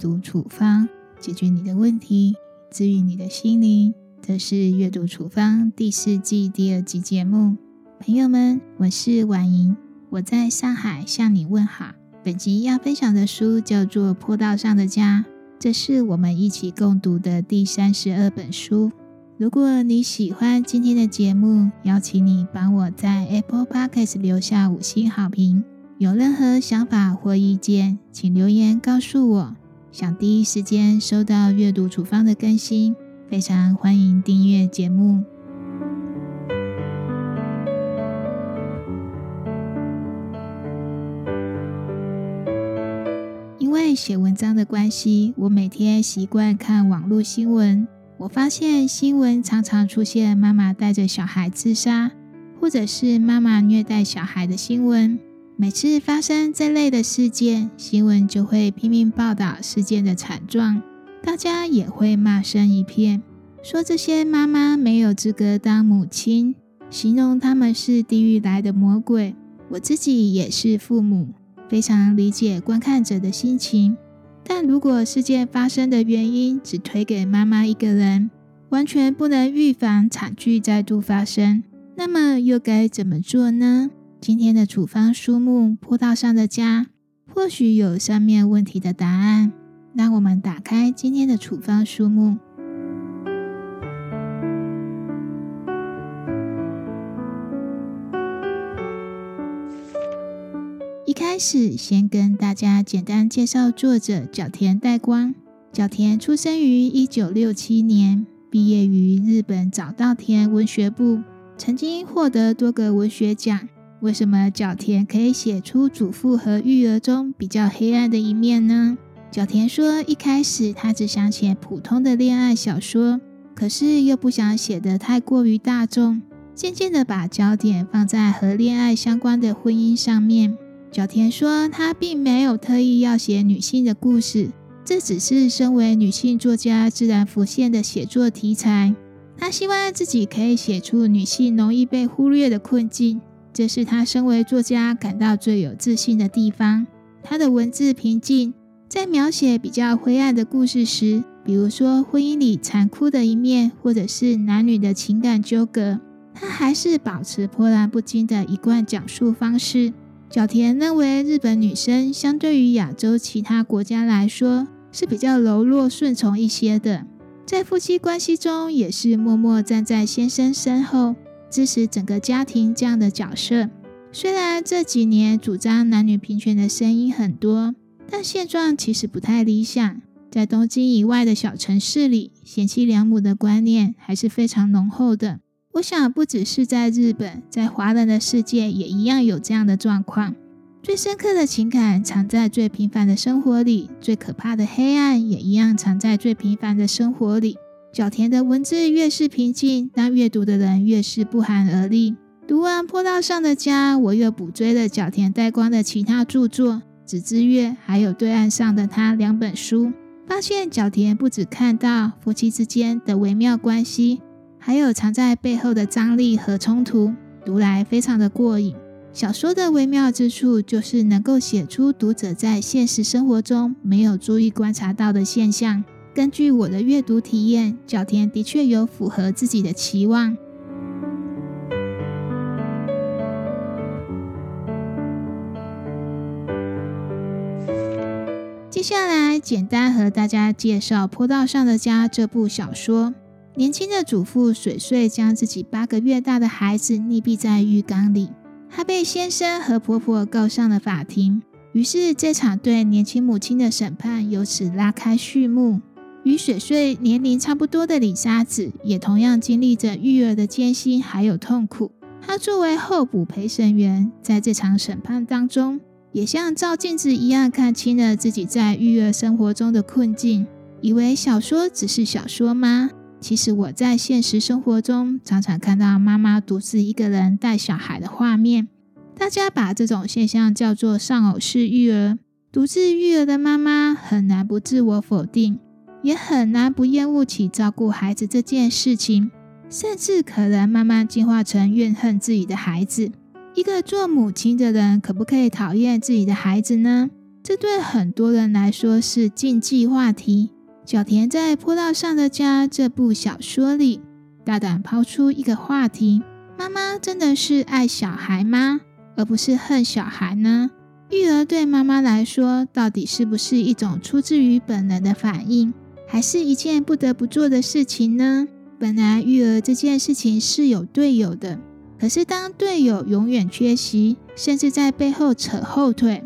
读处方，解决你的问题，治愈你的心灵。这是阅读处方第四季第二集节目。朋友们，我是婉莹，我在上海向你问好。本集要分享的书叫做《坡道上的家》，这是我们一起共读的第三十二本书。如果你喜欢今天的节目，邀请你帮我在 Apple Podcast 留下五星好评。有任何想法或意见，请留言告诉我。想第一时间收到阅读处方的更新，非常欢迎订阅节目。因为写文章的关系，我每天习惯看网络新闻。我发现新闻常常出现妈妈带着小孩自杀，或者是妈妈虐待小孩的新闻。每次发生这类的事件，新闻就会拼命报道事件的惨状，大家也会骂声一片，说这些妈妈没有资格当母亲，形容他们是地狱来的魔鬼。我自己也是父母，非常理解观看者的心情。但如果事件发生的原因只推给妈妈一个人，完全不能预防惨剧再度发生，那么又该怎么做呢？今天的处方书目《坡道上的家》，或许有上面问题的答案。让我们打开今天的处方书目。一开始，先跟大家简单介绍作者角田代光。角田出生于一九六七年，毕业于日本早稻田文学部，曾经获得多个文学奖。为什么角田可以写出主妇和育儿中比较黑暗的一面呢？角田说，一开始他只想写普通的恋爱小说，可是又不想写得太过于大众，渐渐的把焦点放在和恋爱相关的婚姻上面。角田说，他并没有特意要写女性的故事，这只是身为女性作家自然浮现的写作题材。他希望自己可以写出女性容易被忽略的困境。这是他身为作家感到最有自信的地方。他的文字平静，在描写比较灰暗的故事时，比如说婚姻里残酷的一面，或者是男女的情感纠葛，他还是保持波澜不惊的一贯讲述方式。角田认为，日本女生相对于亚洲其他国家来说，是比较柔弱顺从一些的，在夫妻关系中也是默默站在先生身后。支持整个家庭这样的角色，虽然这几年主张男女平权的声音很多，但现状其实不太理想。在东京以外的小城市里，贤妻良母的观念还是非常浓厚的。我想，不只是在日本，在华人的世界也一样有这样的状况。最深刻的情感藏在最平凡的生活里，最可怕的黑暗也一样藏在最平凡的生活里。角田的文字越是平静，那阅读的人越是不寒而栗。读完《坡道上的家》，我又补追了角田带光的其他著作《纸之月》还有《对岸上的他》两本书，发现角田不只看到夫妻之间的微妙关系，还有藏在背后的张力和冲突，读来非常的过瘾。小说的微妙之处，就是能够写出读者在现实生活中没有注意观察到的现象。根据我的阅读体验，角田的确有符合自己的期望。接下来，简单和大家介绍《坡道上的家》这部小说。年轻的主妇水穗将自己八个月大的孩子溺毙在浴缸里，她被先生和婆婆告上了法庭。于是，这场对年轻母亲的审判由此拉开序幕。与水穗年龄差不多的李沙子，也同样经历着育儿的艰辛还有痛苦。她作为候补陪审员，在这场审判当中，也像照镜子一样看清了自己在育儿生活中的困境。以为小说只是小说吗？其实我在现实生活中常常看到妈妈独自一个人带小孩的画面。大家把这种现象叫做丧偶式育儿。独自育儿的妈妈很难不自我否定。也很难不厌恶起照顾孩子这件事情，甚至可能慢慢进化成怨恨自己的孩子。一个做母亲的人，可不可以讨厌自己的孩子呢？这对很多人来说是禁忌话题。小田在《坡道上的家》这部小说里，大胆抛出一个话题：妈妈真的是爱小孩吗？而不是恨小孩呢？育儿对妈妈来说，到底是不是一种出自于本能的反应，还是一件不得不做的事情呢？本来育儿这件事情是有队友的，可是当队友永远缺席，甚至在背后扯后腿，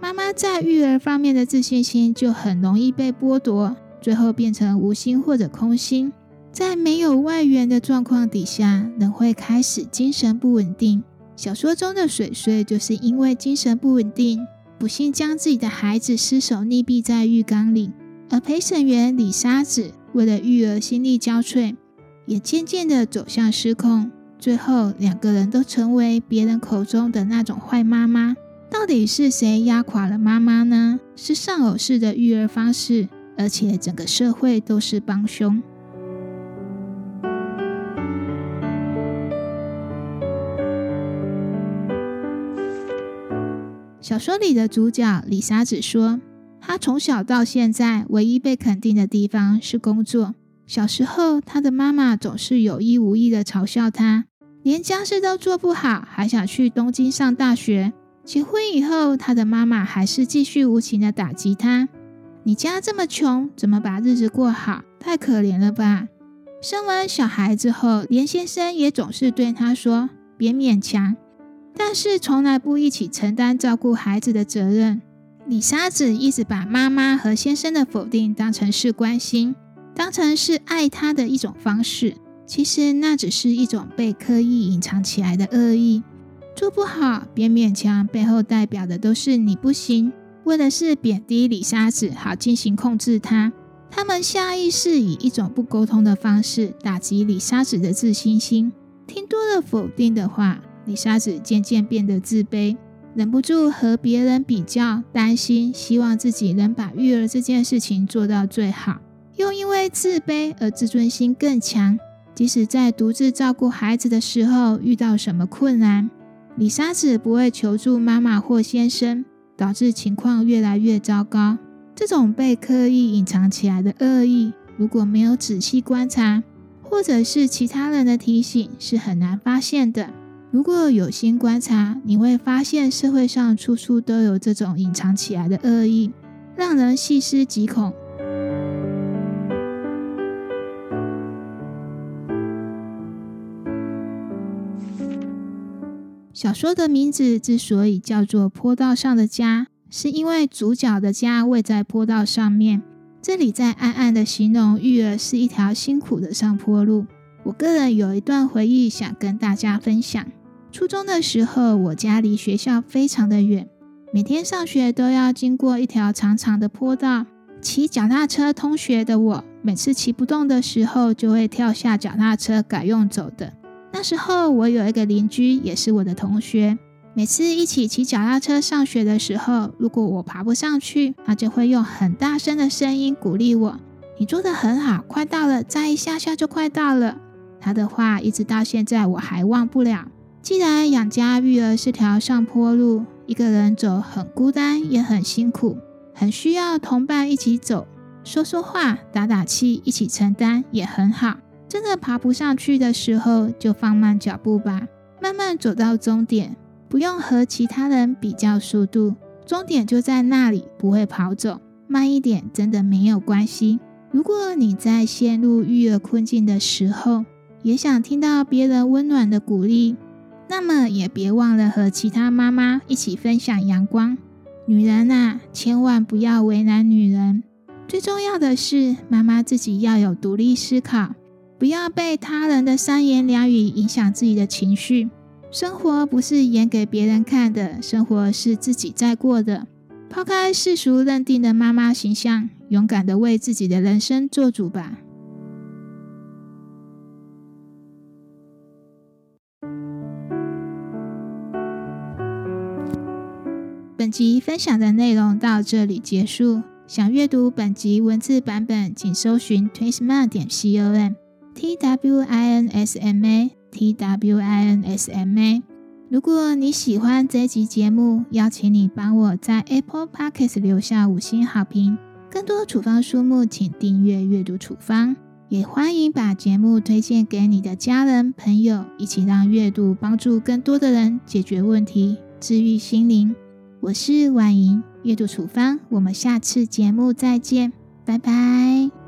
妈妈在育儿方面的自信心就很容易被剥夺，最后变成无心或者空心。在没有外援的状况底下，人会开始精神不稳定。小说中的水水就是因为精神不稳定，不幸将自己的孩子失手溺毙在浴缸里。而陪审员李沙子为了育儿心力交瘁，也渐渐的走向失控。最后两个人都成为别人口中的那种坏妈妈。到底是谁压垮了妈妈呢？是丧偶式的育儿方式，而且整个社会都是帮凶。小说里的主角李沙子说：“他从小到现在，唯一被肯定的地方是工作。小时候，他的妈妈总是有意无意的嘲笑他，连家事都做不好，还想去东京上大学。结婚以后，他的妈妈还是继续无情的打击他：‘你家这么穷，怎么把日子过好？太可怜了吧！’生完小孩之后，连先生也总是对他说：‘别勉强。’”但是从来不一起承担照顾孩子的责任。李沙子一直把妈妈和先生的否定当成是关心，当成是爱他的一种方式。其实那只是一种被刻意隐藏起来的恶意。做不好别勉强，背后代表的都是你不行，为的是贬低李沙子，好进行控制他。他们下意识以一种不沟通的方式打击李沙子的自信心。听多了否定的话。李沙子渐渐变得自卑，忍不住和别人比较，担心，希望自己能把育儿这件事情做到最好，又因为自卑而自尊心更强。即使在独自照顾孩子的时候遇到什么困难，李沙子不会求助妈妈或先生，导致情况越来越糟糕。这种被刻意隐藏起来的恶意，如果没有仔细观察，或者是其他人的提醒，是很难发现的。如果有心观察，你会发现社会上处处都有这种隐藏起来的恶意，让人细思极恐。小说的名字之所以叫做《坡道上的家》，是因为主角的家位在坡道上面。这里在暗暗的形容育儿是一条辛苦的上坡路。我个人有一段回忆想跟大家分享。初中的时候，我家离学校非常的远，每天上学都要经过一条长长的坡道。骑脚踏车通学的我，每次骑不动的时候，就会跳下脚踏车改用走的。那时候我有一个邻居，也是我的同学，每次一起骑脚踏车上学的时候，如果我爬不上去，他就会用很大声的声音鼓励我：“你做的很好，快到了，再一下下就快到了。”他的话一直到现在我还忘不了。既然养家育儿是条上坡路，一个人走很孤单，也很辛苦，很需要同伴一起走，说说话，打打气，一起承担也很好。真的爬不上去的时候，就放慢脚步吧，慢慢走到终点，不用和其他人比较速度，终点就在那里，不会跑走，慢一点真的没有关系。如果你在陷入育儿困境的时候，也想听到别人温暖的鼓励。那么也别忘了和其他妈妈一起分享阳光。女人啊，千万不要为难女人。最重要的是，妈妈自己要有独立思考，不要被他人的三言两语影响自己的情绪。生活不是演给别人看的，生活是自己在过的。抛开世俗认定的妈妈形象，勇敢的为自己的人生做主吧。集分享的内容到这里结束。想阅读本集文字版本，请搜寻 twinsma 点 com，t w i n s m a，t w i n s m a。如果你喜欢这集节目，邀请你帮我在 Apple Podcast 留下五星好评。更多处方书目，请订阅阅读处方。也欢迎把节目推荐给你的家人朋友，一起让阅读帮助更多的人解决问题、治愈心灵。我是婉莹，阅读处方，我们下次节目再见，拜拜。